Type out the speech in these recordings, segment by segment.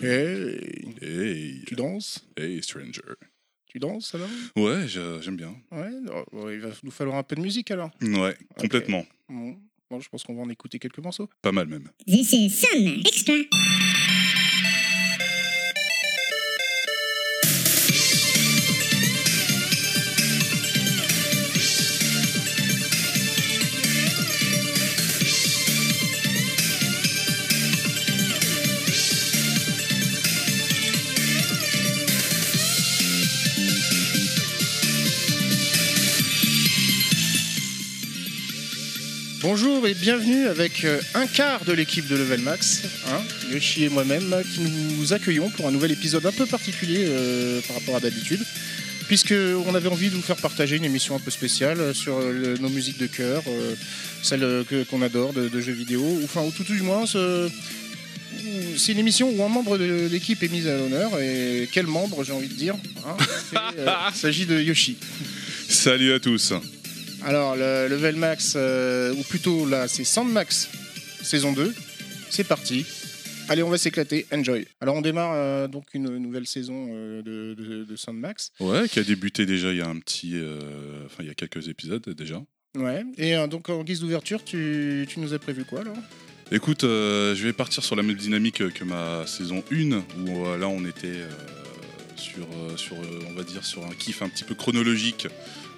Hey, Hey, tu danses? Hey, stranger. Tu danses alors? Ouais, j'aime bien. Ouais, oh, bon, il va nous falloir un peu de musique alors. Ouais, complètement. Bon, bon, je pense qu'on va en écouter quelques morceaux. Pas mal même. This is Sun Extra. Bonjour et bienvenue avec euh, un quart de l'équipe de Level Max, hein, Yoshi et moi-même, qui nous accueillons pour un nouvel épisode un peu particulier euh, par rapport à d'habitude, puisqu'on avait envie de vous faire partager une émission un peu spéciale euh, sur euh, le- nos musiques de cœur, euh, celles euh, qu'on adore de, de jeux vidéo, ou enfin, ou tout du moins, ce- c'est une émission où un membre de l'équipe est mis à l'honneur, et quel membre, j'ai envie de dire hein, euh, Il s'agit de Yoshi. Salut à tous. Alors, le level max, euh, ou plutôt là, c'est Sandmax saison 2. C'est parti. Allez, on va s'éclater. Enjoy. Alors, on démarre euh, donc une nouvelle saison euh, de, de, de Sandmax. Ouais, qui a débuté déjà il y a un petit. Enfin, il y a quelques épisodes déjà. Ouais. Et donc, en guise d'ouverture, tu, tu nous as prévu quoi alors? Écoute, je vais partir sur la même dynamique que ma saison 1, où là on était sur, sur on va dire, sur un kiff un petit peu chronologique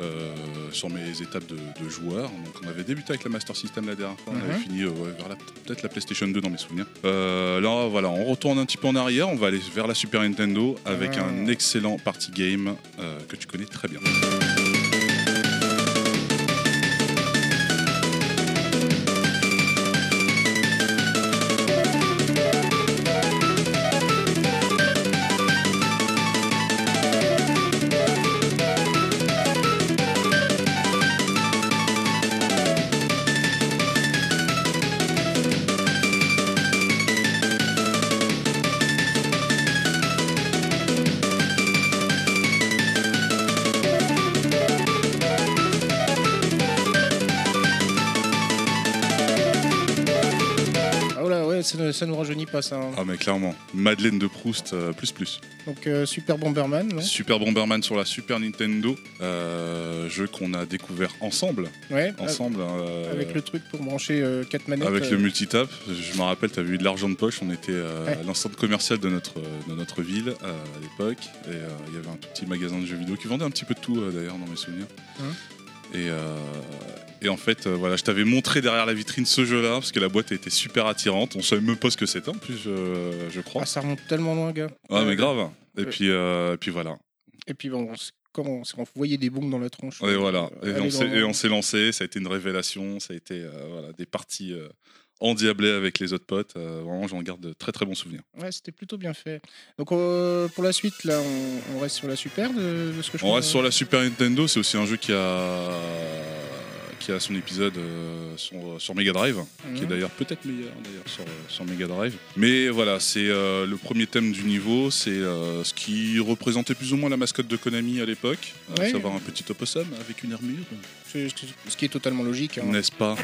euh, sur mes étapes de, de joueur. Donc on avait débuté avec la Master System la dernière fois, on avait Mhm. fini euh, vers la- peut-être la PlayStation 2 dans mes souvenirs. Euh, là voilà, on retourne un petit peu en arrière, on va aller vers la Super Nintendo avec Ah. un excellent party game que tu connais très bien. Pas ça. hein. Ah mais clairement, Madeleine de Proust euh, plus plus. Donc, euh, Super Bomberman, non Super Bomberman sur la Super Nintendo, euh, jeu qu'on a découvert ensemble, Ouais. ensemble euh, Avec le truc pour brancher 4 manettes. avec le multitap. Je me rappelle, tu avais eu de l'argent de poche. On était Ouais. à l'enceinte commerciale de notre de notre ville à l'époque, et il y avait un tout petit magasin de jeux vidéo qui vendait un petit peu de tout d'ailleurs dans mes souvenirs. Hein. Et, euh, et en fait, euh, voilà, je t'avais montré derrière la vitrine ce jeu-là parce que la boîte était super attirante. On savait même pas ce que c'était en plus, je, je crois. Ah, ça remonte tellement loin, gars. Ah mais grave. Et Ouais. puis, euh, et puis voilà. Et puis, bon, on s- quand on, on voyait des bombes dans la tronche. Et voilà. euh, Et on, s'est, et on s'est lancé. Ça a été une révélation. Ça a été euh, voilà, des parties euh, endiablées avec les autres potes. Euh, vraiment, j'en garde de très très bons souvenirs. Ouais, c'était plutôt bien fait. Donc euh, pour la suite, là, on, on reste sur la Super de, de ce que je On reste sur la Super Nintendo. C'est aussi un jeu qui a qui a son épisode euh, sur, sur Mega Drive, qui est Mhm. d'ailleurs peut-être meilleur d'ailleurs sur, sur Mega Drive. Mais voilà, c'est euh, le premier thème du niveau, c'est euh, ce qui représentait plus ou moins la mascotte de Konami à l'époque, à Ouais. savoir un petit opossum avec une armure, Ce qui est totalement logique. hein. n'est-ce pas?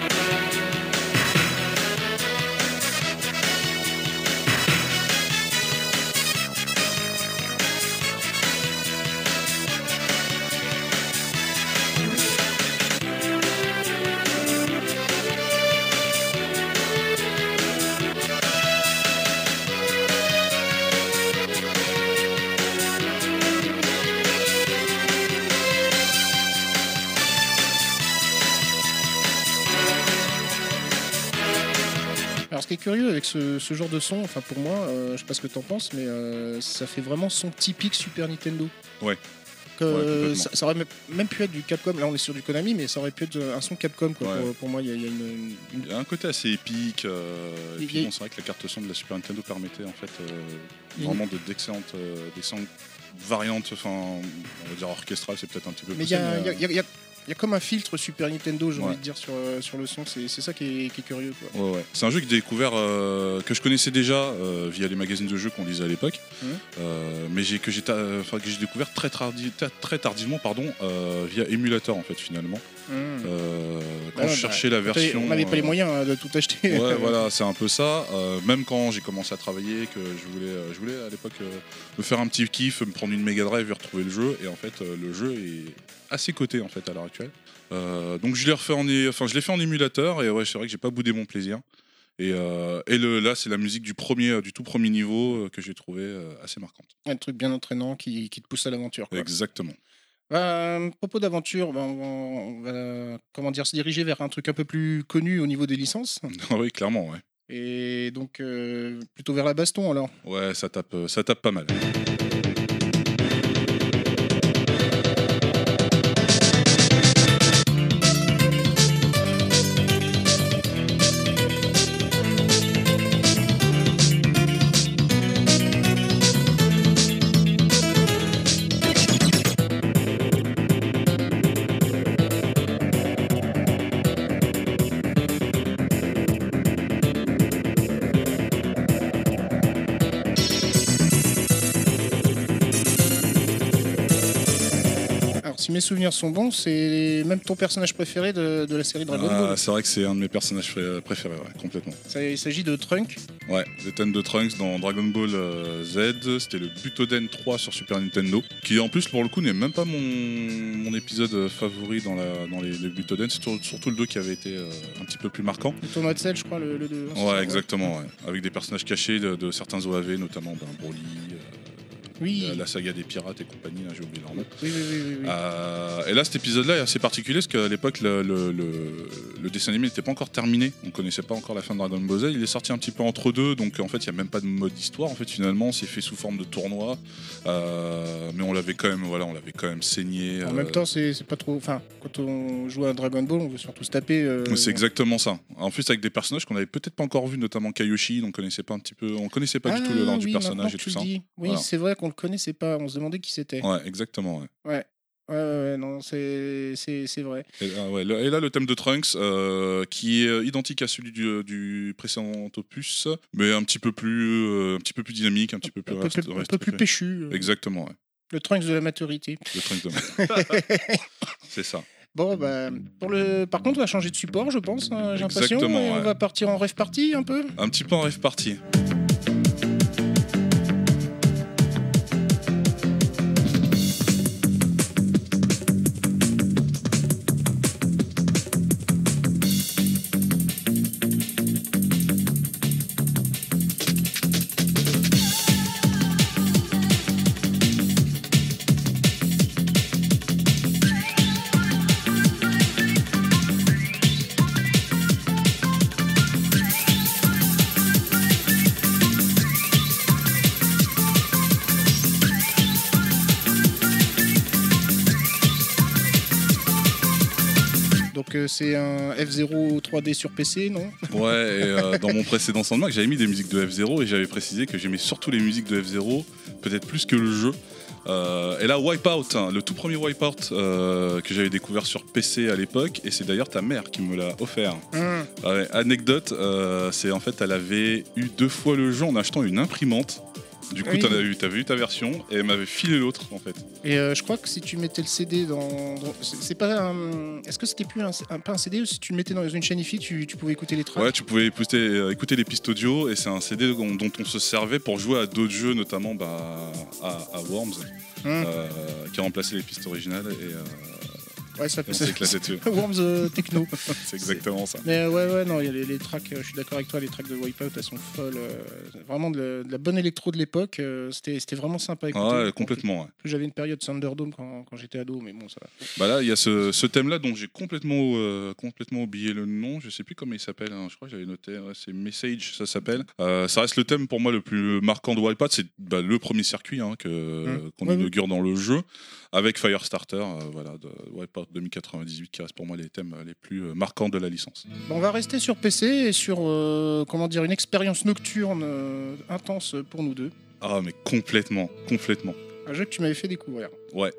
Curieux avec ce, ce genre de son, enfin pour moi, euh, je sais pas ce que t'en penses, mais euh, ça fait vraiment son typique Super Nintendo. Ouais. Que Ouais, complètement. ça, ça aurait même- pu être du Capcom. Là, on est sur du Konami, mais ça aurait pu être un son Capcom. Quoi, Ouais. pour, pour moi, il y a, il y a une, une- Il y a un côté assez épique. euh, et puis a- bon, c'est vrai que la carte son de la Super Nintendo permettait en fait euh, vraiment de d'excellentes euh, d'excellentes variantes. Enfin, on va dire orchestrales, c'est peut-être un petit peu. Mais il y a, y a- comme un filtre Super Nintendo, j'ai Ouais. envie de dire, sur, euh, sur le son. C'est ça qui est, qui est curieux. Quoi. Ouais, ouais. C'est un jeu que j'ai découvert, euh, que je connaissais déjà euh, via les magazines de jeux qu'on lisait à l'époque. Euh, mais que, j'ai découvert très, tardi- très tardivement pardon, via émulateur en fait finalement. Euh, quand Ah, je bah, cherchais la version. On n'avait pas les moyens hein, de tout acheter. Ouais, voilà, c'est un peu ça. Même quand j'ai commencé à travailler, que je voulais, je voulais à l'époque me faire un petit kiff, me prendre une Mega Drive et retrouver le jeu. Et en fait, le jeu est assez coté en fait à l'heure actuelle. Euh, donc je l'ai refait en, é- enfin je l'ai fait en émulateur et ouais, c'est vrai que j'ai pas boudé mon plaisir. Et, euh, et le, là, c'est la musique du premier, du tout premier niveau euh, que j'ai trouvé assez marquante. Un truc bien entraînant qui, qui te pousse à l'aventure. Exactement. À propos d'aventure, bah, on va, on va, comment dire, se diriger vers un truc un peu plus connu au niveau des licences. Oui, clairement, ouais. Et donc, euh, plutôt vers la baston alors. Ouais, ça tape, ça tape pas mal. Souvenirs sont bons, c'est même ton personnage préféré de, de la série Dragon Ah, Ball. c'est vrai que c'est un de mes personnages pré- préférés, ouais, complètement. Ça- il s'agit de Trunk. Ouais, le thème de Trunks dans Dragon Ball euh, Z, c'était le Butoden 3 sur Super Nintendo, qui en plus pour le coup n'est même pas mon, mon épisode favori dans, la, dans les, les Butoden, c'est sur- surtout le 2 qui avait été euh, un petit peu plus marquant. Le tournoi de sel, je crois, le, le deux. Ouais, exactement, ouais. avec des personnages cachés de, de certains OAV, notamment ben, Broly, euh, Oui. la, la saga des pirates et compagnie, j'ai oublié leur nom. Oui, oui. Euh, et là, cet épisode-là est assez particulier parce qu'à l'époque, le, le- le- le dessin animé n'était pas encore terminé. On connaissait pas encore la fin de Dragon Ball Z. Il est sorti un petit peu entre deux, donc en fait, il n'y a même pas de mode histoire. En fait, finalement, c'est fait sous forme de tournoi, Euh, mais on l'avait quand même, voilà, on l'avait quand même saigné. En euh, même temps, c'est pas trop. Enfin, quand on joue à Dragon Ball, on veut surtout se taper. c'est exactement ça. En plus, avec des personnages qu'on avait peut-être pas encore vus, notamment Kayoshi, on connaissait pas un petit peu, on connaissait pas du tout le Ah lore du personnage et tout ça. dis. Oui, Voilà. c'est vrai qu'on le connaissait pas. On se demandait qui c'était. Ouais, exactement. ouais. Ouais. Ouais, ouais, ouais, non, c'est vrai. Et, ah ouais, le- et là, le thème de Trunks, euh, qui est euh, identique à celui du, du précédent opus, mais un petit peu plus, euh, un petit peu plus dynamique, un petit peu plus, Un peu, un peu plus péchu. euh, Exactement, ouais. Le Trunks de la maturité. Le Trunks de C'est ça. Bon, bah, pour le... par contre, on va changer de support, je pense, hein, j'ai l'impression. On va partir en rêve party un peu. Un petit peu en rêve parti. C'est un F0 3D sur PC, non Ouais, et euh, dans mon précédent Sandmark, j'avais mis des musiques de F0 et j'avais précisé que j'aimais surtout les musiques de F0, peut-être plus que le jeu. Euh, et là, Wipeout, hein, le tout premier Wipeout euh, que j'avais découvert sur PC à l'époque, et c'est d'ailleurs ta mère qui me l'a offert. Ouais, anecdote, c'est en fait elle avait eu deux fois le jeu en achetant une imprimante. Du coup, Oui. t'en as eu, t'avais eu ta version et elle m'avait filé l'autre en fait. Et euh, je crois que si tu mettais le CD dans. dans- c'est c'est pas un. Est-ce que c'était plus un, un- pas un CD ou si tu le mettais dans une chaîne IFI, tu, tu pouvais écouter les tracks? Ouais, tu pouvais écouter, euh, écouter les pistes audio et c'est un CD dont, dont on se servait pour jouer à d'autres jeux, notamment bah, à, à Worms, Hum. euh, qui a remplacé les pistes originales et, euh, Ouais, ça fait dessus. Worms euh, Techno. C'est exactement ça. Mais euh, ouais, ouais, non, il y a les, les tracks, euh, je suis d'accord avec toi, les tracks de Wipeout, elles sont folles. euh, vraiment de la, de la bonne électro de l'époque, c'était vraiment sympa à écouter. Ouais, En complètement. ouais. J'avais une période Thunderdome quand, quand j'étais ado, mais bon, ça va. Bah là, il y a ce, ce thème-là dont j'ai complètement, euh, complètement oublié le nom. Je sais plus comment il s'appelle. hein. Je crois que j'avais noté. ouais, c'est Message, ça s'appelle. Euh, ça reste le thème pour moi le plus marquant de Wipeout. C'est bah, le premier circuit hein, que, Mm. qu'on Ouais, inaugure dans le jeu avec Firestarter, voilà, de Wipeout 2098, qui reste pour moi les thèmes les plus euh, marquants de la licence. On va rester sur PC et sur, euh, comment dire, une expérience nocturne euh, intense pour nous deux. Ah, mais complètement, complètement. Un jeu que tu m'avais fait découvrir. Ouais.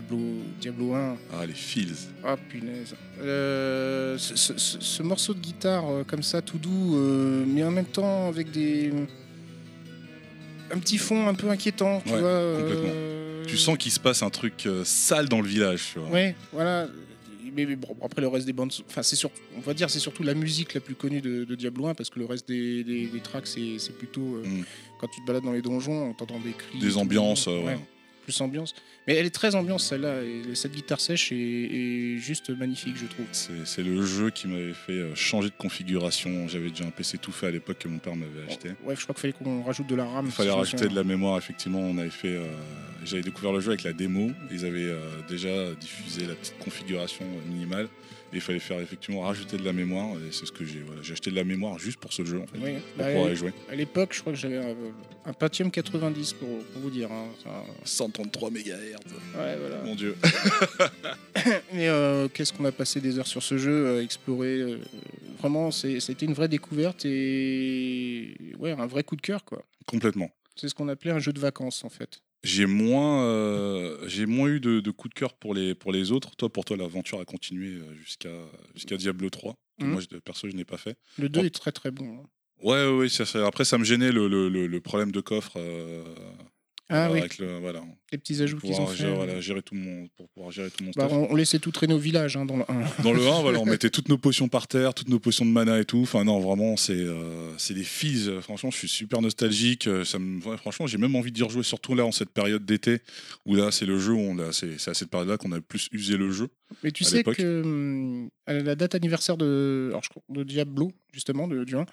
Diablo, Diablo 1. Ah, les feels. Ah punaise. Euh, ce, ce- ce- ce morceau de guitare euh, comme ça, tout doux, euh, mais en même temps avec des. Un petit fond un peu inquiétant, tu Ouais, vois. euh. Tu sens qu'il se passe un truc sale dans le village, tu vois. Ouais, voilà. Mais, mais bon, après le reste des bandes, enfin c'est surtout, on va dire c'est surtout la musique la plus connue de, de Diablo 1 parce que le reste des, des, des tracks c'est plutôt Mm. quand tu te balades dans les donjons, t'entends des cris, Des ambiances, ouais, ouais. Plus ambiance. Mais elle est très ambiance celle-là. et Cette guitare sèche est, est juste magnifique, je trouve. C'est le jeu qui m'avait fait euh, changer de configuration. J'avais déjà un PC tout fait à l'époque que mon père m'avait acheté. Ouais, je crois qu'il fallait qu'on rajoute de la RAM. Il fallait rajouter de la mémoire, effectivement. On avait fait. euh, J'avais découvert le jeu avec la démo. Ils avaient euh, déjà diffusé la petite configuration minimale. Et il fallait faire effectivement rajouter de la mémoire. Et c'est ce que j'ai. Voilà. J'ai acheté de la mémoire juste pour ce jeu, en fait. Oui, Pour bah, pouvoir y jouer. à l'époque, je crois que j'avais un, un Pentium 90 pour, pour vous dire. hein. Enfin, 133 MHz. ouais, voilà. Mon dieu. Mais euh, qu'est-ce qu'on a passé des heures sur ce jeu, à explorer. euh, vraiment, c'était une vraie découverte et ouais, un vrai coup de cœur, quoi. Complètement. C'est ce qu'on appelait un jeu de vacances, en fait. J'ai moins, euh, j'ai moins eu de, de coups de cœur pour les, pour les autres. Toi, pour toi, l'aventure a continué euh, jusqu'à jusqu'à Diablo 3. que Mhm. Moi, je- perso, je n'ai pas fait. Le 2 Bon. est très très bon. hein. Ouais, ouais, ouais, ça- ça- après, ça me gênait le, le- le- le problème de coffre. euh, Ah oui, avec le, voilà, les petits ajouts qu'ils ont fait. gérer, voilà, gérer tout mon, pour pouvoir gérer tout mon Bah, on, on laissait tout traîner au village hein, dans le 1. Dans le 1, voilà, on mettait toutes nos potions par terre, toutes nos potions de mana et tout. Enfin, non, vraiment, c'est euh, des feels. Franchement, je suis super nostalgique. Euh, Ça me, ouais, franchement, j'ai même envie d'y rejouer, surtout là, en cette période d'été, où là, c'est le jeu, où on a- c'est à cette période-là qu'on a le plus usé le jeu. Mais tu sais que hum, à la date anniversaire de, alors, de Diablo, justement, de, du 1,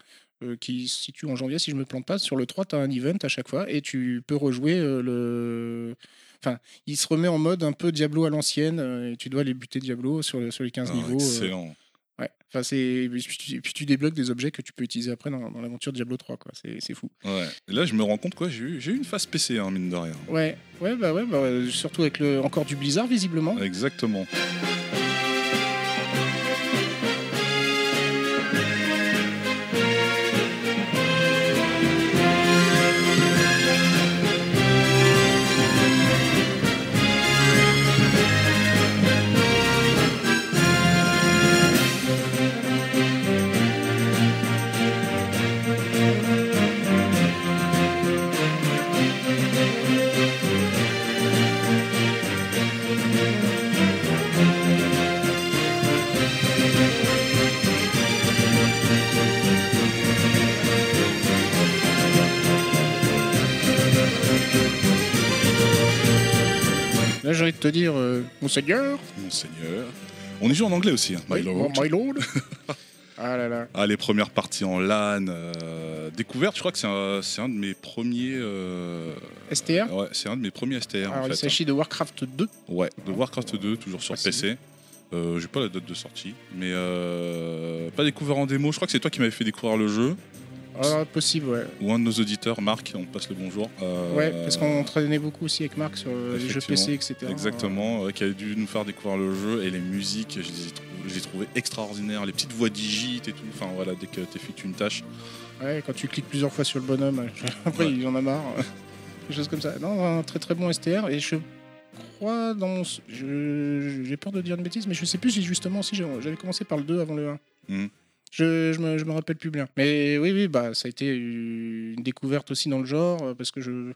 euh, qui se situe en janvier, si je me plante pas, sur le 3, tu as un event à chaque fois et tu peux rejouer euh, le. Enfin, il se remet en mode un peu Diablo à l'ancienne euh, et tu dois aller buter Diablo sur, le- sur les 15 Ah, niveaux. excellent. ouais. Enfin, c'est... Et puis, tu, et puis tu débloques des objets que tu peux utiliser après dans, dans l'aventure Diablo 3. Quoi. C'est, c'est fou. Ouais. Et là, je me rends compte, quoi, j'ai eu, j'ai eu une phase PC, hein, mine de rien. Ouais, ouais, bah ouais, bah, euh, surtout avec le, encore du Blizzard, visiblement. Exactement. Te dire, euh, Monseigneur, Monseigneur. On y joue en anglais aussi, hein, my Oui, lord. my lord. ah là là. Ah, les premières parties en LAN, euh, découverte, je crois que c'est un, c'est un de mes premiers. euh, STR ouais, c'est un de mes premiers STR. Alors, en il fait, s'agit de Warcraft 2. hein. Ouais, de Warcraft 2, toujours sur Précisé. PC. Euh, J'ai pas la date de sortie, mais euh, pas découvert en démo. Je crois que c'est toi qui m'avais fait découvrir le jeu, Ah, possible, ouais. ou un de nos auditeurs, Marc, on te passe le bonjour. Euh, Ouais, parce qu'on traînait beaucoup aussi avec Marc sur euh, les jeux PC, etc. Exactement, ouais, qui a dû nous faire découvrir le jeu et les musiques, je les ai, trou- je les ai trouvées extraordinaires, les petites voix digites et tout. Enfin voilà, dès que tu effectues une tâche, Ouais, quand tu cliques plusieurs fois sur le bonhomme, euh, après Ouais. il en a marre. Des choses comme ça. Non, un très très bon STR. Et je crois dans mon. J'ai peur de dire une bêtise, mais je sais plus si justement si j'avais commencé par le 2 avant le 1. Mhm. Je, je, me, je me rappelle plus bien. Mais oui, oui, bah, ça a été une découverte aussi dans le genre, euh, parce que je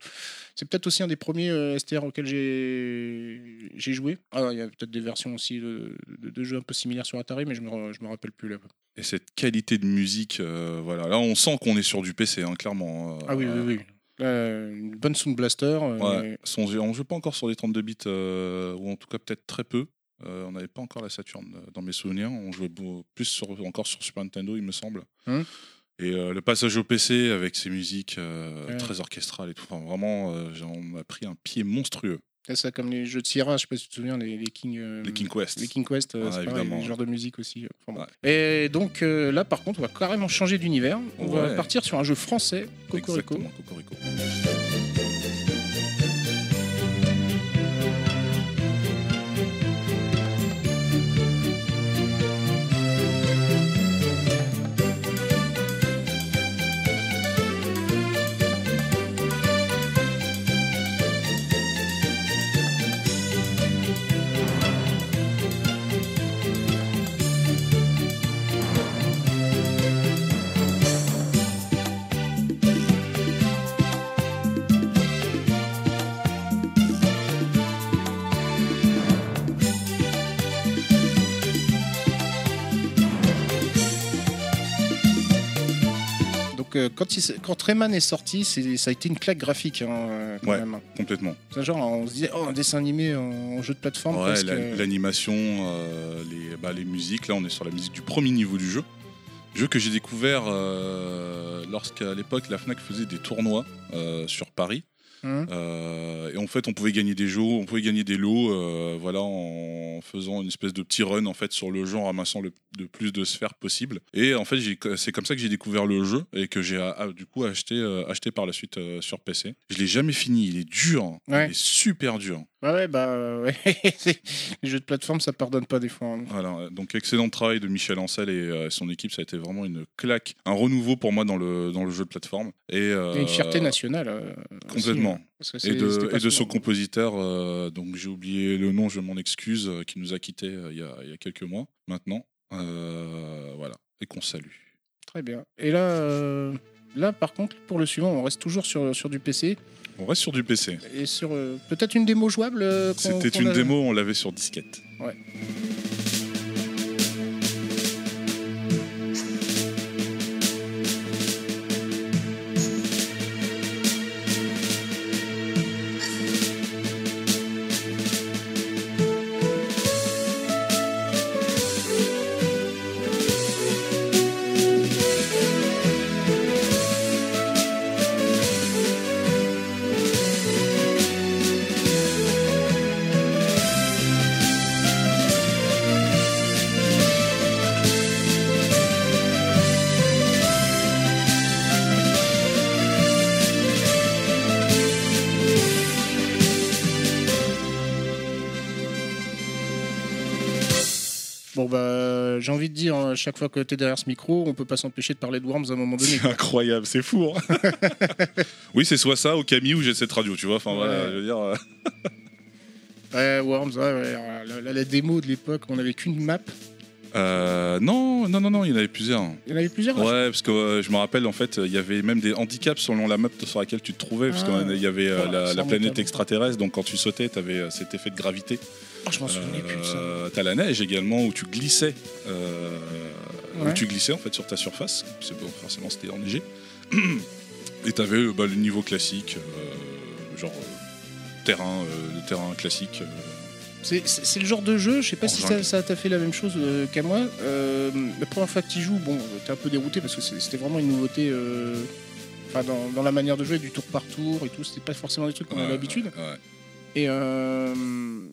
c'est peut-être aussi un des premiers euh, STR auxquels j'ai j'ai joué. Alors, il y a peut-être des versions aussi de, de- de jeux un peu similaires sur Atari, mais je me, je me rappelle plus là. et cette qualité de musique, euh, voilà, là on sent qu'on est sur du PC, hein, clairement. euh, Ah oui, oui, oui. Euh, une bonne Sound Blaster. on joue pas encore sur des 32 bits, ou en tout cas peut-être très peu. Euh, on n'avait pas encore la Saturn dans mes souvenirs. On jouait beau- plus sur, encore sur Super Nintendo, il me semble. Hum. Et euh, le passage au PC avec ses musiques euh, Ouais. très orchestrales et tout, enfin, vraiment, on m'a pris un pied monstrueux. C'est ça comme les jeux de Sierra, je sais pas si tu te souviens, les, les King. euh, Les King Quest. les King Quest, euh, Ah, pareil, genres de musique aussi. euh, enfin bon. Ouais. Et donc là, par contre, on va carrément changer d'univers. On va partir sur un jeu français, Cocorico. Exactement, Cocorico. Quand, il s- quand Rayman est sorti, c'est- ça a été une claque graphique hein, quand Ouais. même. Complètement. C'est genre on se disait oh un dessin animé en, jeu de plateforme. Ouais, presque, la- l'animation, euh, les, bah, les musiques. Là, on est sur la musique du premier niveau du jeu. Jeu que j'ai découvert euh, lorsqu'à l'époque la Fnac faisait des tournois euh, sur Paris. Hein. Euh, et en fait, on pouvait gagner des jeux, on pouvait gagner des lots, euh, voilà, en faisant une espèce de petit run en fait sur le jeu, en ramassant le, plus de sphères possible. Et en fait, c'est comme ça que j'ai découvert le jeu et que j'ai ah, du coup acheté, euh, acheté par la suite sur PC. Je l'ai jamais fini, il est dur, hein. Ouais. il est super dur. Ouais, ouais, bah ouais. Les jeux de plateforme ça pardonne pas des fois. hein. Voilà, donc excellent travail de Michel Ancel et son équipe, ça a été vraiment une claque, un renouveau pour moi dans le, dans le jeu de plateforme. Et, Et une fierté nationale. aussi, hein, Et de, et son compositeur, euh, donc j'ai oublié le nom, je m'en excuse, euh, qui nous a quittés euh, il y, a, il y a quelques mois maintenant. Voilà, et qu'on salue. Très bien. Et là, là par contre, pour le suivant, on reste toujours sur, sur du PC On reste sur du PC. et sur peut-être une démo jouable. C'était une a- démo, on l'avait sur disquette. Bon j'ai envie de dire, à chaque fois que tu es derrière ce micro, on peut pas s'empêcher de parler de Worms à un moment donné. C'est incroyable, c'est fou. hein. oui, c'est soit ça, au Camille ou j'ai cette radio, tu vois. Enfin voilà, Ouais. je veux dire. euh, Ouais, Worms, ouais, ouais, alors, la, la- la démo de l'époque, on avait qu'une map. euh, non, non, non, non, il y en avait plusieurs. Il y en avait plusieurs. Ouais, parce que euh, je me rappelle, en fait, il y avait même des handicaps selon la map sur laquelle tu te trouvais, parce Ah. qu'il y avait euh, la, ça la remonte planète extraterrestre, donc quand tu sautais, tu avais cet effet de gravité. Oh, je m'en souvenais plus de ça. Euh, T'as la neige également où tu glissais, euh, Ouais. où tu glissais en fait sur ta surface. C'est bon, forcément c'était enneigé. Et t'avais euh, bah, le niveau classique, genre terrain, le terrain classique. C'est- le genre de jeu, je sais pas En si jungle. ça t'a fait la même chose euh, qu'à moi. Euh, la première fois que tu joues, bon, t'es un peu dérouté parce que c'était vraiment une nouveauté. euh, dans, dans la manière de jouer, du tour par tour et tout, c'était pas forcément des trucs qu'on a Ouais, l'habitude. ouais, ouais. Et euh,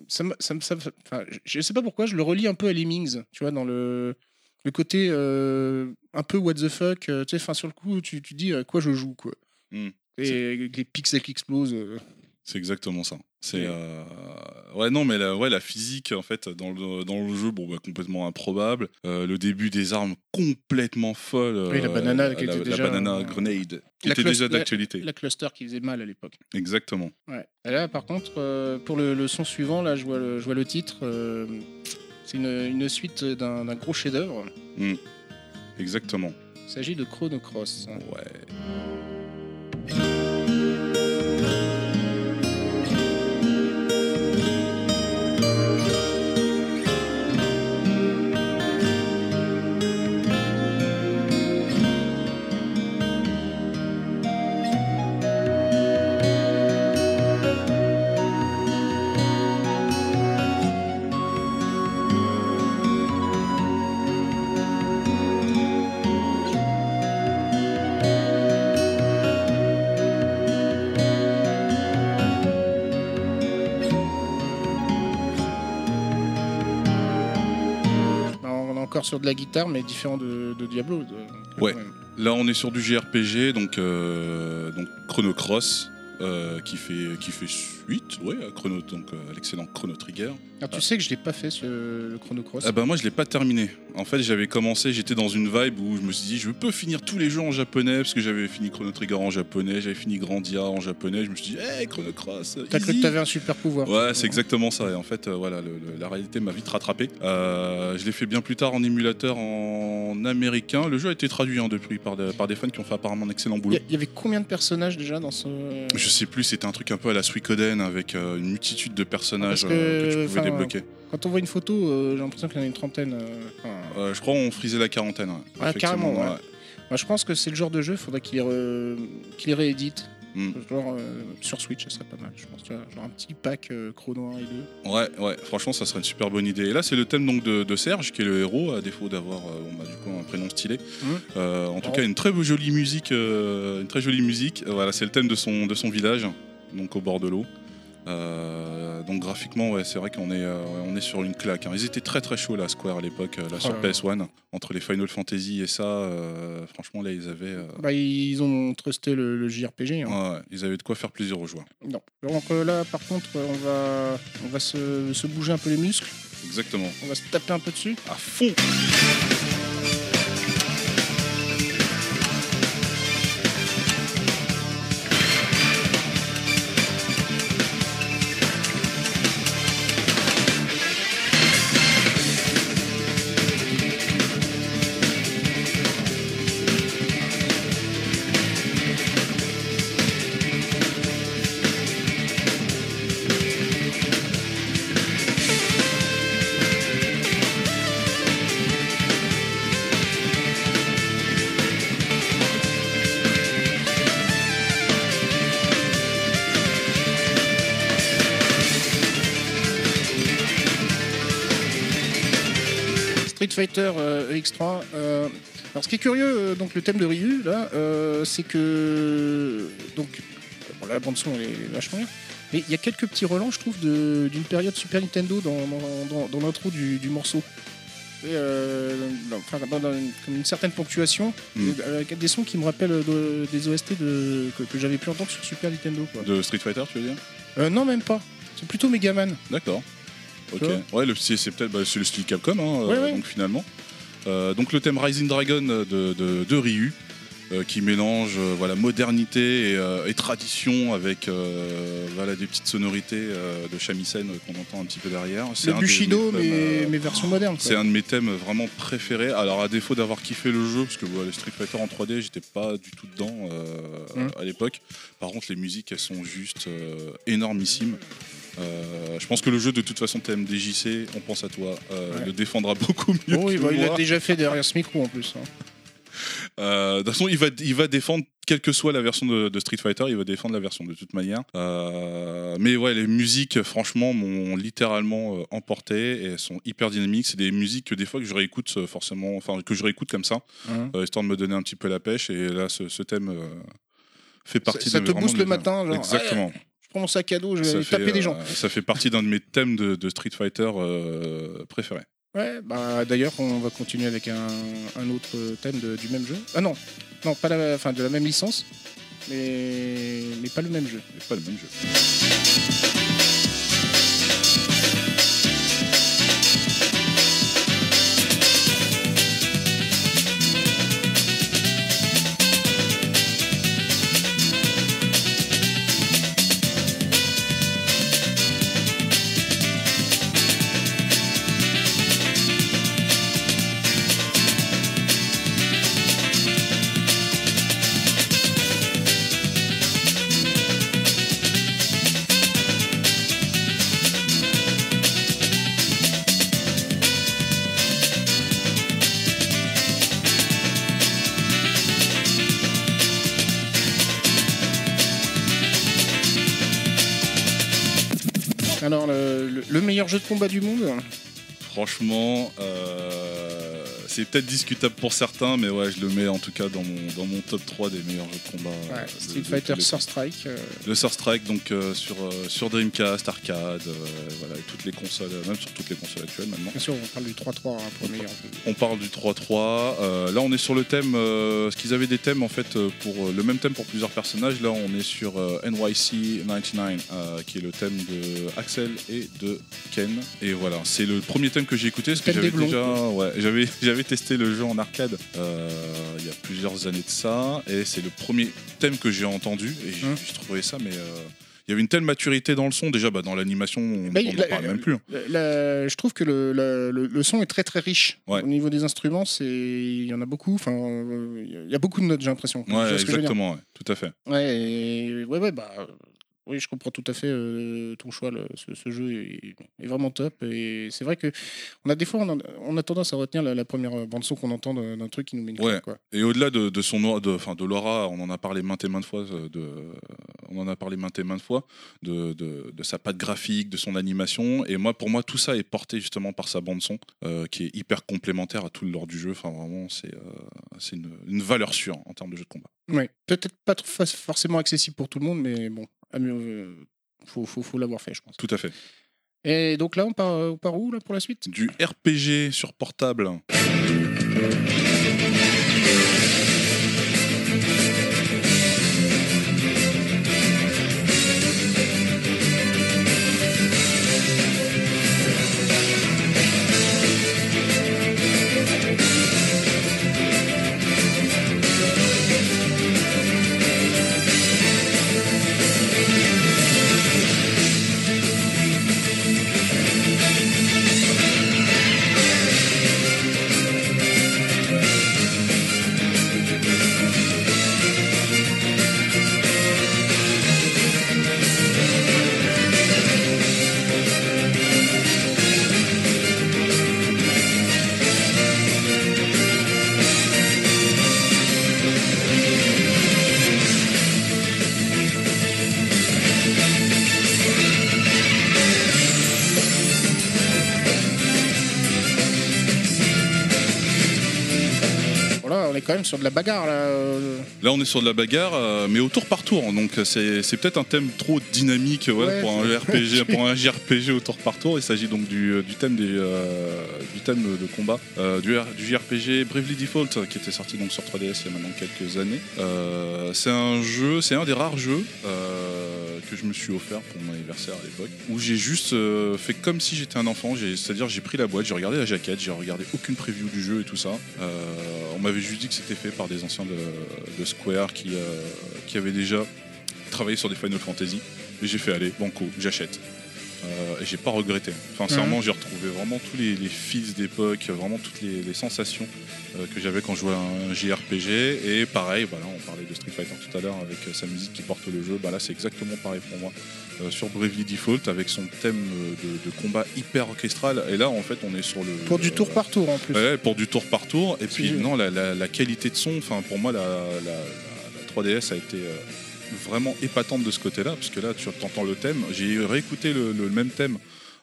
ça, ça, enfin, je sais pas pourquoi, je le relie un peu à Lemmings, tu vois, dans le, le côté euh, un peu what the fuck, euh, tu sais, enfin, sur le coup, tu, tu dis à quoi je joue, quoi. Hmm. Et les pixels qui explosent. euh. C'est exactement ça. C'est euh, ouais non mais la, ouais la physique en fait dans le, dans le jeu bon bah, complètement improbable. Euh, le début des armes complètement folles. Oui, la euh, banana qui la, était la banana grenade qui La était déjà d'actualité. La cluster qui faisait mal à l'époque. Exactement. Ouais. Et là, par contre, euh, pour le, le son suivant, là, je vois le, je vois le titre. euh, c'est une, une suite d'un d'un gros chef-d'œuvre. Exactement. Il s'agit de Chrono Cross. Ouais. Sur de la guitare, mais différent de, de Diablo. de- Ouais. Là, on est sur du JRPG, donc, euh, donc Chrono Cross, euh, qui, fait, qui fait suite ouais, à, Chrono, donc, euh, l'excellent Chrono Trigger. Alors, tu sais que je l'ai pas fait, ce, le Chrono Cross. Ah bah moi, je l'ai pas terminé. En fait, j'avais commencé, j'étais dans une vibe où je me suis dit, je peux finir tous les jeux en japonais, parce que j'avais fini Chrono Trigger en japonais, j'avais fini Grandia en japonais. Je me suis dit, hey, Chrono Cross, T'as cru que t'avais un super pouvoir. Ouais, c'est exactement ça. Et en fait, euh, voilà, le- le- la réalité m'a vite rattrapé. Euh, je l'ai fait bien plus tard en émulateur en américain. Le jeu a été traduit hein, depuis par, des- par des fans qui ont fait apparemment un excellent Il boulot. y, il y avait combien de personnages déjà dans ce. Je sais plus, c'était un truc un peu à la Suikoden avec euh, une multitude de personnages que, euh, que, tu pouvais débloquer. Quand on voit une photo, euh, j'ai l'impression qu'il y en a une trentaine. je crois on frisait la quarantaine. ouais, Ah, carrément, ouais. Moi, je pense que c'est le genre de jeu, il faudrait qu'il les, re- qu'il les réédite. Mm. Genre euh, sur Switch, ça serait pas mal. Je pense, tu vois, genre un petit pack euh, Chrono 1 et 2. Ouais, ouais, franchement, ça serait une super bonne idée. Et là, c'est le thème donc de, de Serge, qui est le héros, à défaut d'avoir euh, bon, bah, du coup, un prénom stylé. Euh, en tout cas, une très jolie musique. une très jolie musique. Voilà, c'est le thème de son, de son village, donc au bord de l'eau. Euh, donc graphiquement, ouais, c'est vrai qu'on est, euh, on est sur une claque. hein. Ils étaient très très chauds là, Square à l'époque, euh, là sur Oh là. PS1, entre les Final Fantasy et ça. euh, franchement, là, ils avaient, Bah, ils ont trusté le, le JRPG. hein. ouais, ils avaient de quoi faire plaisir aux joueurs. Non. Donc là, par contre, on va, on va se, se bouger un peu les muscles. Exactement. On va se taper un peu dessus. À fond. Fighter euh, EX3. euh, alors, ce qui est curieux, euh, donc le thème de Ryu, là, c'est que. Donc, bon, là, la bande-son, elle est vachement bien. Mais il y a quelques petits relents, je trouve, d'une période Super Nintendo dans, dans, dans- dans l'intro du, du morceau. Et, euh, enfin, dans- une, comme une certaine ponctuation, Mm. et, avec des sons qui me rappellent de- des OST de, que, que j'avais pu entendre sur Super Nintendo. Quoi. De Street Fighter, tu veux dire? Euh, non, même pas. C'est plutôt Megaman. D'accord. Ok. Ouais, le c'est c'est peut-être bah, c'est le style Capcom, hein, euh, ouais. donc finalement. Euh, donc le thème Rising Dragon de, de, de Ryu, euh, qui mélange euh, voilà modernité et, euh, et tradition avec euh, voilà des petites sonorités euh, de shamisen euh, qu'on entend un petit peu derrière. C'est un des- Bushido, thèmes, euh, mais version moderne. quoi. c'est un de mes thèmes vraiment préférés. Alors à défaut d'avoir kiffé le jeu, parce que voilà, Street Fighter en 3D, j'étais pas du tout dedans euh, Mm. à l'époque. Par contre, les musiques, elles sont juste euh, énormissimes. Euh, je pense que le jeu, de toute façon, TMDJC, on pense à toi, euh, Ouais. le défendra beaucoup mieux. Oh, que bah, il l'a déjà fait derrière ce micro en plus. hein. Euh, de toute façon, il va, il va défendre, quelle que soit la version de, de Street Fighter, il va défendre la version de toute manière. Euh, mais ouais, les musiques, franchement, m'ont littéralement euh, emporté et elles sont hyper dynamiques. C'est des musiques que des fois que je réécoute forcément, enfin que je réécoute comme ça, Hein. histoire de me donner un petit peu la pêche. Et là, ce, ce thème fait partie ça de te vraiment booste le matin, genre, Exactement. Prends mon sac à dos, je vais ça aller fait, taper des gens. euh, ça fait partie d'un de mes thèmes de, de Street Fighter euh, préférés. Ouais, bah d'ailleurs, on va continuer avec un, un autre thème de- du même jeu. Ah non, non, pas la, enfin, de la même licence, mais, mais pas le même jeu. Mais pas le même jeu. De combat du monde Franchement, euh, c'est peut-être discutable pour certains, mais ouais, je le mets en tout cas dans mon, dans mon top 3 des meilleurs jeux de combat. euh, ouais, de- Street de Fighter Sur Strike. euh, Le Sur Strike, donc euh, sur, euh, sur Dreamcast, arcade, voilà, et toutes les consoles, même sur toutes les consoles actuelles maintenant. bien sûr, on parle du 3-3 hein, pour le meilleur. On parle du 3-3. euh, là, on est sur le thème. ce qu'ils avaient des thèmes en fait pour le même thème pour plusieurs personnages. Là, on est sur NYC 99, euh, qui est le thème de Axel et de Ken. Et voilà, c'est le premier thème que j'ai écouté parce que j'avais déjà, ouais, j'avais, j'avais testé le jeu en arcade euh, il y a plusieurs années de ça, et c'est le premier thème que j'ai entendu et j'ai, Hum. j'ai trouvé ça, mais euh, il y avait une telle maturité dans le son déjà, bah, dans l'animation, on Bah, n'en parle même plus. hein. La- la- je trouve que le, la- le- le son est très très riche. Ouais. Au niveau des instruments, il y en a beaucoup. Enfin, euh, il y a beaucoup de notes, j'ai l'impression. Ouais, exactement, ouais, tout à fait. Ouais, et- ouais, ouais, bah, oui, je comprends tout à fait euh, ton choix. ce, ce jeu est, est vraiment top. Et c'est vrai que on a des fois, on a, on a tendance à retenir la, la première bande son qu'on entend d'un truc qui nous met une Ouais. quoi. Et au-delà de, de son de, enfin, de l'aura, on en a parlé maintes et maintes fois, euh, de, on en a parlé maintes et maintes fois, de, de, de sa patte graphique, de son animation. Et moi, pour moi, tout ça est porté justement par sa bande son, euh, qui est hyper complémentaire à tout le lore du jeu. Enfin, vraiment, c'est euh, c'est une, une valeur sûre en termes de jeu de combat. Ouais. Peut-être pas forcément accessible pour tout le monde, mais bon, à mieux, euh, faut, faut, faut l'avoir fait, je pense. Tout à fait. Et donc là, on part, on part où là, pour la suite? Du RPG sur portable. Sur de la bagarre là. euh. Là, on est sur de la bagarre, euh, mais au tour par tour. Donc, c'est c'est peut-être un thème trop dynamique ouais, Ouais, pour un RPG, pour un JRPG au tour par tour. Il s'agit donc du, euh, du thème des, euh, du thème de combat euh, du, du JRPG Bravely Default, euh, qui était sorti donc sur 3DS il y a maintenant quelques années. Euh, c'est un jeu, c'est un des rares jeux euh, que je me suis offert pour mon anniversaire à l'époque, où j'ai juste euh, fait comme si j'étais un enfant. C'est-à-dire, j'ai pris la boîte, j'ai regardé la jaquette, j'ai regardé aucune preview du jeu et tout ça. Euh, on m'avait juste dit que c'était fait par des anciens de, Square qui, euh, qui avaient déjà travaillé sur des Final Fantasy. Et j'ai fait aller, banco, j'achète. Euh, et j'ai pas regretté. Sincèrement, j'ai retrouvé vraiment tous les, les feels d'époque, vraiment toutes les, les sensations euh, que j'avais quand je jouais à un JRPG. Et pareil, voilà, on parlait de Street Fighter tout à l'heure avec euh, sa musique qui porte le jeu. Bah là, c'est exactement pareil pour moi euh, sur Bravely Default avec son thème de, de combat hyper orchestral. Et là, en fait, on est sur le Pour du tour euh, par tour en plus. Ouais, pour du tour par tour. Et puis, non, la, la- la qualité de son, enfin, pour moi, la, la- la- la 3DS a été euh, vraiment épatante de ce côté-là, parce que là, tu entends le thème. J'ai réécouté le, le même thème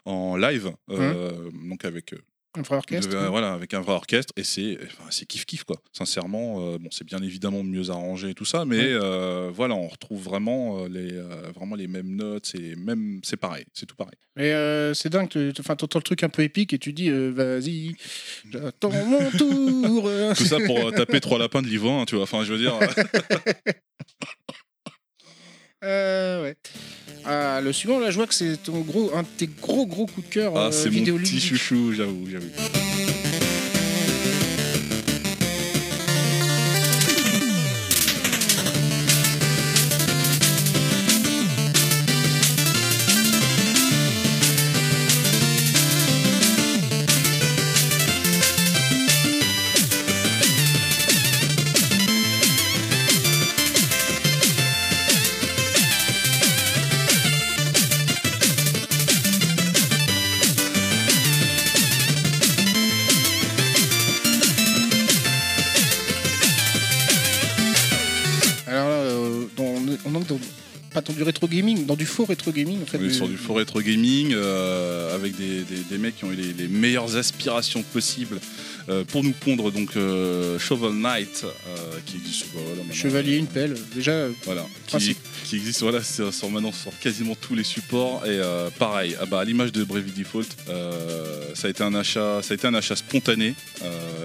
en live, euh, donc avec, euh, Un vrai orchestre. de- voilà, avec un vrai orchestre, et c'est enfin, c'est kiff-kiff, quoi. Sincèrement, euh, bon, c'est bien évidemment mieux arrangé et tout ça, mais Ouais. euh, voilà, on retrouve vraiment, euh, les, euh, vraiment les mêmes notes, c'est même, c'est pareil, c'est tout pareil. Mais euh, c'est dingue, tu entends le truc un peu épique et tu dis euh, vas-y, j'attends mon tour. euh. Tout ça pour euh, taper trois lapins de livre 1, tu vois. Enfin, je veux dire. Euh, ouais. Ah, le suivant, là, je vois que c'est ton gros, un de tes gros gros coups de cœur Ah, euh, c'est mon petit chouchou, j'avoue, j'avoue. Faux rétro gaming en fait. On est du- sur du faux rétro gaming euh, avec des, des- des mecs qui ont eu les, les meilleures aspirations possibles euh, pour nous pondre donc euh, Shovel Knight qui existe voilà. Chevalier, une pelle. Déjà, Voilà, qui, existe voilà, sur, maintenant sur quasiment tous les supports et pareil, ah bah, à l'image de Bravely Default, ça a été un achat, ça a été un achat spontané.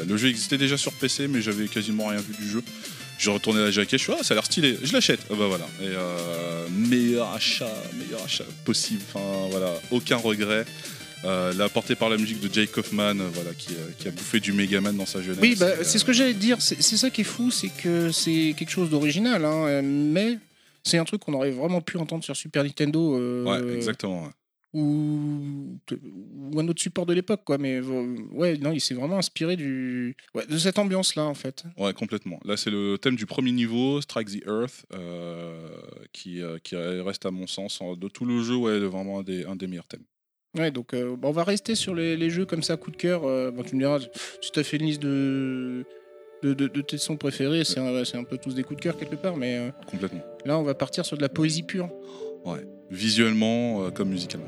Le jeu existait déjà sur PC, mais j'avais quasiment rien vu du jeu. J'ai retourné la jaquette, je suis ah ça a l'air stylé, je l'achète. Ah bah voilà, et euh, meilleur achat, meilleur achat possible. Enfin voilà, aucun regret. Euh, là, porté par la musique de Jake Kaufman, euh, voilà, qui, euh, qui a bouffé du Megaman dans sa jeunesse. oui, bah, c'est euh, ce que j'allais te dire. C'est c'est ça qui est fou, c'est que c'est quelque chose d'original, hein, mais c'est un truc qu'on aurait vraiment pu entendre sur Super Nintendo. euh, Ouais, exactement. ouais. Ou, ou un autre support de l'époque, quoi. Mais ouais, non, il s'est vraiment inspiré du, ouais, de cette ambiance-là, en fait. Ouais, complètement. Là, c'est le thème du premier niveau, Strike the Earth, euh, qui, euh, qui reste, à mon sens, en- de tout le jeu, ouais, vraiment un des, un des meilleurs thèmes. Ouais, donc euh, bon, on va rester sur les, les jeux comme ça, coup de cœur. tu me diras, si tu as fait une liste de, de, de- de tes sons préférés, c'est un, c'est un peu tous des coups de cœur quelque part, mais euh, Complètement. là, on va partir sur de la poésie pure. Visuellement euh, comme musicalement.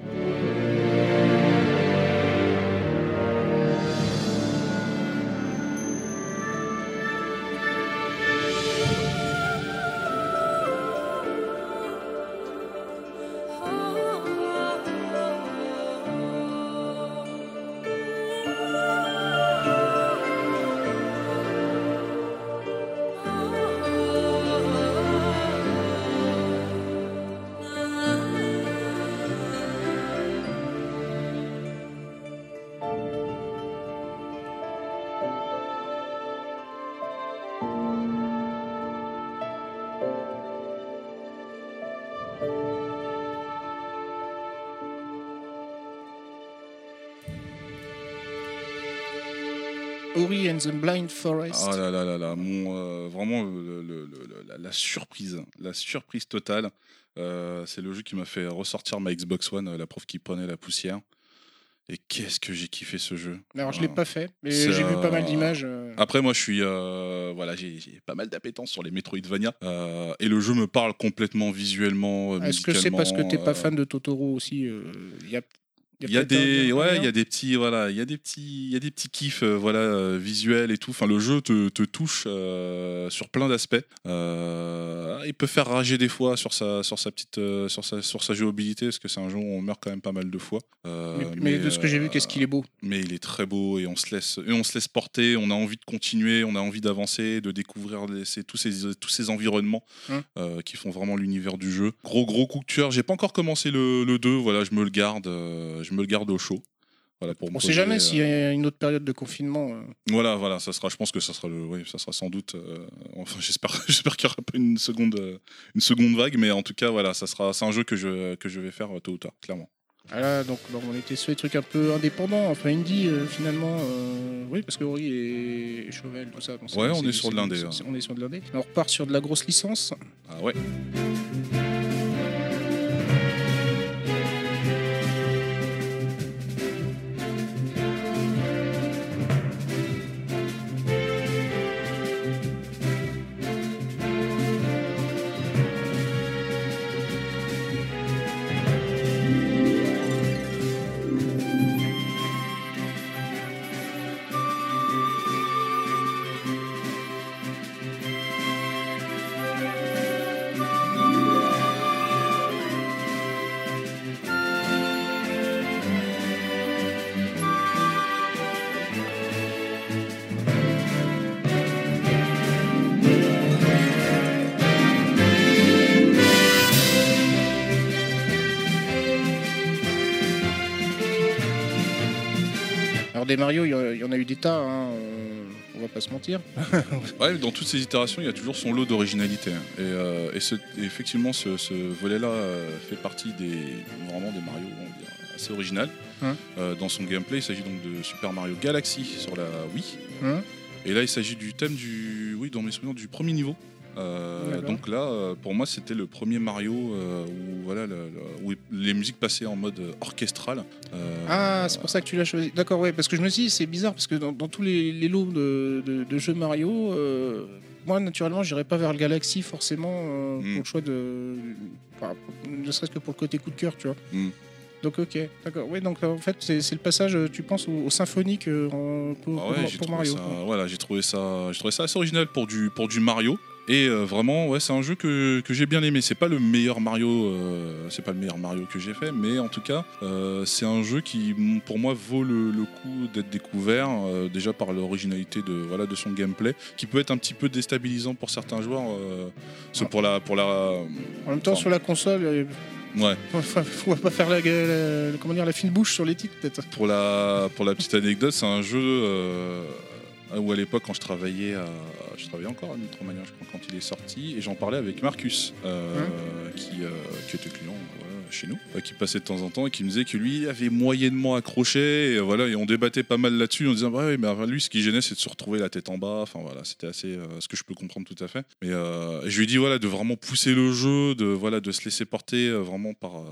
Ori and the Blind Forest. Ah là là là là, mon, euh, vraiment le- le- le- le- la, la surprise, la surprise totale. Euh, c'est le jeu qui m'a fait ressortir ma Xbox One, euh, la prof qui prenait la poussière. Et qu'est-ce que j'ai kiffé ce jeu. Alors, je l'ai Ah. pas fait, mais j'ai vu pas mal d'images. Après, moi, je suis, euh, voilà, j'ai pas mal d'appétence sur les Metroidvania euh, et le jeu me parle complètement visuellement. Est-ce que c'est parce que t'es pas fan de Totoro aussi Il y a, Il y a des, ouais, il y a des petits, voilà, il y a des petits, il y a des petits kiffs, euh, voilà, euh, visuels et tout. Enfin, le jeu te, te touche euh, sur plein d'aspects. Euh, il peut faire rager des fois sur sa, sur sa petite, euh, sur sa, sur sa jouabilité, parce que c'est un jeu où on meurt quand même pas mal de fois. Mais, mais de ce que j'ai vu, qu'est-ce qu'il est beau. mais il est très beau et on se laisse et on se laisse porter on a envie de continuer on a envie d'avancer de découvrir les- tous ces tous ces environnements Hum. euh, qui font vraiment l'univers du jeu gros gros coup de cœur j'ai pas encore commencé le, le 2 voilà je me le garde je me le garde au chaud voilà pour me On sait poser, jamais euh, s'il y a une autre période de confinement. euh. voilà voilà ça sera je pense que ça sera le oui ça sera sans doute euh, enfin j'espère j'espère qu'il y aura pas une seconde euh, une seconde vague mais en tout cas voilà ça sera c'est un jeu que je que je vais faire euh, tôt ou tard clairement Voilà, donc bon, on était sur des trucs un peu indépendants, enfin indie euh, finalement. euh, oui, parce que Ori et, Chauvel, tout ça. bon, Ouais, on est sur de l'indé. On est sur de l'indé. On repart sur de la grosse licence. ah ouais mentir. Ouais, dans toutes ces itérations, il y a toujours son lot d'originalité. hein. Et, euh, et ce- et effectivement, ce, ce volet-là euh, fait partie des vraiment des Mario on va dire, assez original. Hein. Euh, dans son gameplay, il s'agit donc de Super Mario Galaxy sur la Wii. Hein et là, il s'agit du thème du, oui, dans mes souvenirs, du premier niveau. Euh, donc là, euh, pour moi, c'était le premier Mario euh, où, voilà, le- le- où les musiques passaient en mode orchestral. Euh, Ah, c'est pour ça que tu l'as choisi. D'accord, ouais, parce que je me suis dit, c'est bizarre, parce que dans, dans tous les, les lots de, de- de jeux Mario, moi, naturellement, j'irais pas vers le Galaxy, forcément, pour le choix de. enfin, ne serait-ce que pour le côté coup de cœur, tu vois. Mm. Donc, ok, d'accord. Oui, donc en fait, c'est le passage, tu penses, au, au symphonique euh, pour, Ah ouais, pour- pour Mario. ça, voilà, j'ai trouvé ça, j'ai trouvé ça assez original pour du pour du Mario. Et euh, vraiment, ouais, c'est un jeu que, que j'ai bien aimé. C'est pas le meilleur Mario, euh, c'est pas le meilleur Mario que j'ai fait, mais en tout cas, euh, c'est un jeu qui, pour moi, vaut le, le coup d'être découvert déjà par l'originalité de voilà de son gameplay, qui peut être un petit peu déstabilisant pour certains joueurs. pour la pour la, En même temps, Enfin. sur la console, ouais, enfin, va pas faire la, la- comment dire, la fine bouche sur les titres, peut-être. pour la pour la petite anecdote, c'est un jeu. Euh, où à l'époque, quand je travaillais, à, je travaillais encore à Micromania, je crois, quand il est sorti, et j'en parlais avec Marcus, euh, qui, euh, qui était client, chez nous, euh, qui passait de temps en temps et qui me disait que lui avait moyennement accroché. Et euh, voilà, et on débattait pas mal là-dessus en disant bah ouais, mais lui, ce qui gênait, c'est de se retrouver la tête en bas. Enfin voilà, c'était assez euh, ce que je peux comprendre tout à fait. Mais je lui ai dit voilà de vraiment pousser le jeu, de voilà de se laisser porter vraiment par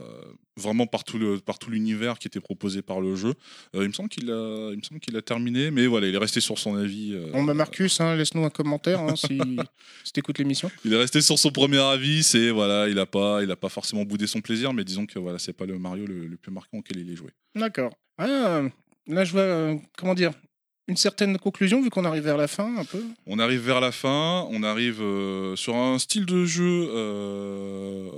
vraiment par tout le par tout l'univers qui était proposé par le jeu. Euh, il me semble qu'il a il me semble qu'il a terminé, mais voilà, il est resté sur son avis. euh, Bon, bah Marcus, hein, laisse-nous un commentaire hein, si, si t'écoutes l'émission. Il est resté sur son premier avis, c'est voilà, il a pas, il a pas forcément boudé son plaisir, mais disons que voilà, c'est pas le Mario le, le plus marquant auquel il est joué. D'accord. Ah, là, je vois, euh, comment dire, une certaine conclusion, vu qu'on arrive vers la fin, un peu. On arrive vers la fin, on arrive euh, sur un style de jeu euh,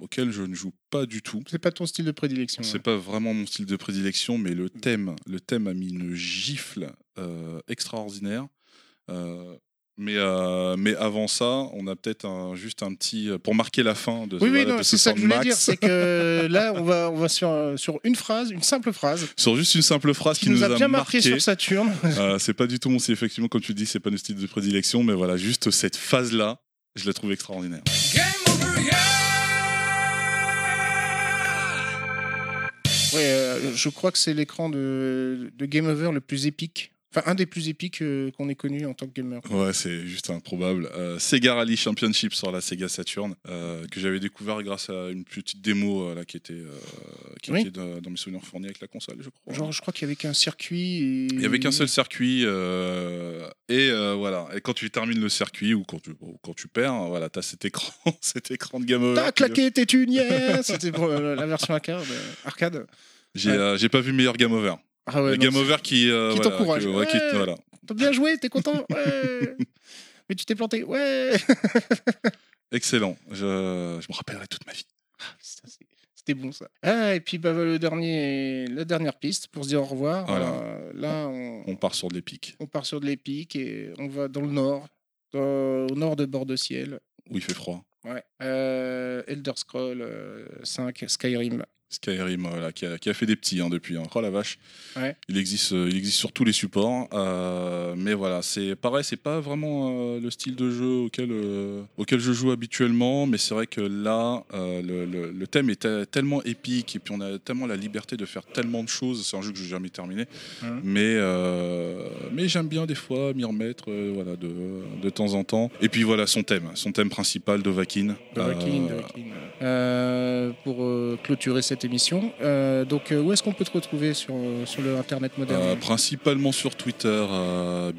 auquel je ne joue pas du tout. C'est pas ton style de prédilection. C'est hein. pas vraiment mon style de prédilection, mais le thème, le thème a mis une gifle euh, extraordinaire. Euh, mais, euh, mais avant ça, on a peut-être un- juste un petit. Pour marquer la fin de, Oui, oui, voilà, de c'est ce ça que je voulais dire. C'est que là, on va, on va sur, euh, sur une phrase, une simple phrase, Sur juste une simple phrase qui, qui, nous, a bien marqué, marqué. sur Saturne. Euh, c'est pas du tout mon style, effectivement, comme tu dis, c'est pas notre style de prédilection, mais voilà, juste cette phase-là, je la trouve extraordinaire. Ouais, euh, je crois que c'est l'écran de, de Game Over le plus épique. Enfin, un des plus épiques euh, qu'on ait connu en tant que gamer. Ouais, c'est juste improbable. Euh, Sega Rally Championship sur la Sega Saturn, euh, que j'avais découvert grâce à une petite démo là, qui était, qui Oui. était dans, dans mes souvenirs fournis avec la console, je crois. Genre, je crois qu'il y avait qu'un circuit. Et... Il n'y avait qu'un seul circuit, et voilà. Et quand tu termines le circuit ou quand tu, ou quand tu perds, voilà, t'as cet écran, cet écran de Game Over. T'as claqué, t'es une yeah C'était pour la version arcade. arcade. J'ai Ouais. pas vu meilleur Game Over. Ah ouais, le non, Game Over qui, euh, qui voilà, t'encourage. que- ouais, qui- Ouais. voilà. T'as bien joué, t'es content Ouais. Mais tu t'es planté, ouais Excellent. Je, je me rappellerai toute ma vie. Ça, c'est- C'était bon ça. Ah, et puis bah, le dernier, la dernière piste pour se dire au revoir. Voilà. Euh, là, on, On part sur de l'épique. on part sur de l'épique et on va dans le nord, dans- au nord de Bord de Ciel. Où il fait froid. Ouais. Euh, Elder Scroll euh, 5, Skyrim. Skyrim, voilà, qui, a, qui a fait des petits hein, depuis. hein. Oh la vache. Ouais. Il, existe, euh, il existe sur tous les supports. euh, mais voilà, c'est pareil, c'est pas vraiment euh, le style de jeu auquel, euh, auquel je joue habituellement. Mais c'est vrai que là, euh, le, le- le thème est te- tellement épique et puis on a tellement la liberté de faire tellement de choses. C'est un jeu que je n'ai jamais terminé. Mhm. Mais, euh, mais j'aime bien des fois m'y remettre euh, voilà, de, de temps en temps. Et puis voilà, son thème, son thème principal, Euh, Dovahkiin. Euh, pour euh, clôturer cette émission. Euh, donc, euh, où est-ce qu'on peut te retrouver sur, euh, sur le Internet moderne Euh, principalement sur Twitter,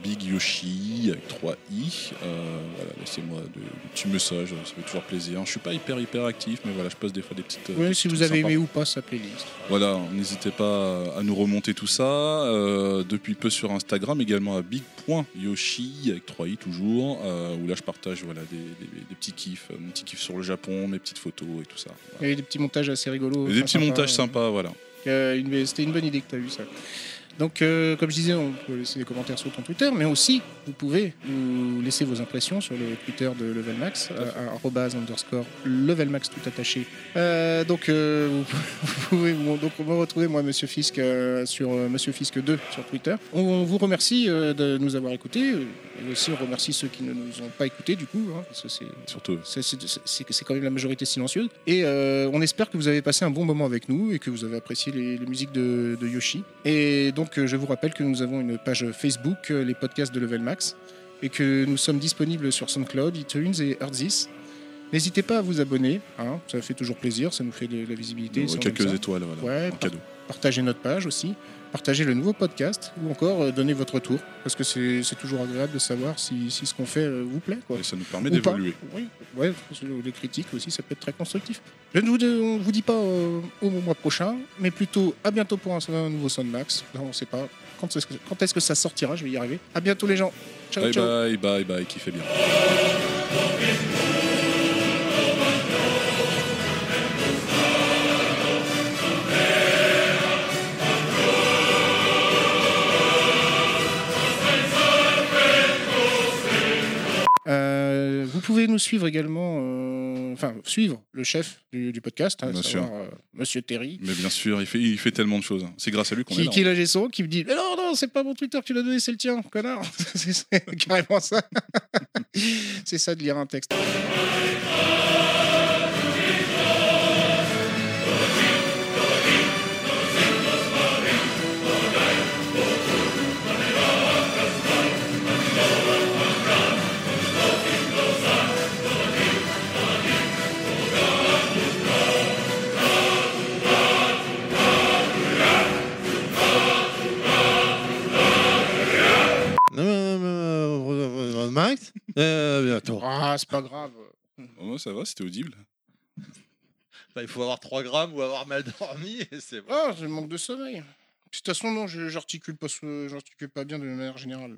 Big Yoshi avec 3 i. Voilà, laissez-moi de, des petits messages, ça fait toujours plaisir. Je suis pas hyper hyper actif, mais voilà, je poste des fois des petites. Oui, des si vous avez sympas. aimé ou pas sa playlist. Voilà, n'hésitez pas à nous remonter tout ça. Depuis peu sur Instagram, également à big.yoshi avec 3 i toujours, où là je partage voilà des, des- des petits kiffs, mon petit kiff sur le Japon, mes petites photos et tout ça. Voilà. avait des petits montages assez rigolos. Et des sympas, montages euh. sympas, voilà. C'était une bonne idée que tu as eu ça. Donc, euh, comme je disais, on peut laisser des commentaires sur ton Twitter, mais aussi, vous pouvez nous laisser vos impressions sur le Twitter de Level Max, Tout à fait. euh, arrobase underscore Level Max tout attaché. Euh, donc, euh, vous, pouvez vous- donc, me retrouver, moi, Monsieur Fisk, sur Monsieur Fisk 2 sur Twitter. On vous remercie de nous avoir écoutés, et aussi on remercie ceux qui ne nous ont pas écoutés, du coup, hein, parce que c'est Surtout. c'est- quand même la majorité silencieuse. Et euh, on espère que vous avez passé un bon moment avec nous et que vous avez apprécié les, les musiques de, de Yoshi. Et donc, euh, je vous rappelle que nous avons une page Facebook, euh, les podcasts de Level Max, et que nous sommes disponibles sur SoundCloud, iTunes et Earthis. N'hésitez pas à vous abonner, hein, ça fait toujours plaisir, ça nous fait de la visibilité. Ouais, quelques étoiles, voilà. Ouais, en cadeau. Partagez notre page aussi, partagez le nouveau podcast ou encore euh, donnez votre retour, parce que c'est toujours agréable de savoir si, si ce qu'on fait euh, vous plaît. Quoi. Et ça nous permet d'évoluer. Oui, ouais, les critiques aussi, ça peut être très constructif. Je ne vous, on vous dit pas euh, au mois prochain, mais plutôt à bientôt pour un, un nouveau Soundmax. Là, on ne sait pas quand est-ce que, quand est-ce que ça sortira, je vais y arriver. À bientôt les gens. Ciao, Bye ciao. bye, bye bye, qui fait bien. Vous pouvez nous suivre également, euh, enfin suivre le chef du, du podcast, hein, Bien savoir, euh, Monsieur Terry. Mais bien sûr, il fait, il fait tellement de choses. C'est grâce à lui qu'on est Qui, là. qui est son, qui me dit Mais non, non, c'est pas mon Twitter que tu l'as donné, c'est le tien, connard. c'est carrément ça. c'est ça de lire un texte. Max? Euh, Attends. Ah, c'est pas grave. Oh, moi, ça va, c'était audible. Bah, il faut avoir 3 grammes ou avoir mal dormi et c'est bon. Ah, je manque de sommeil. De toute façon, non, je- j'articule pas, ce- j'articule pas bien de manière générale.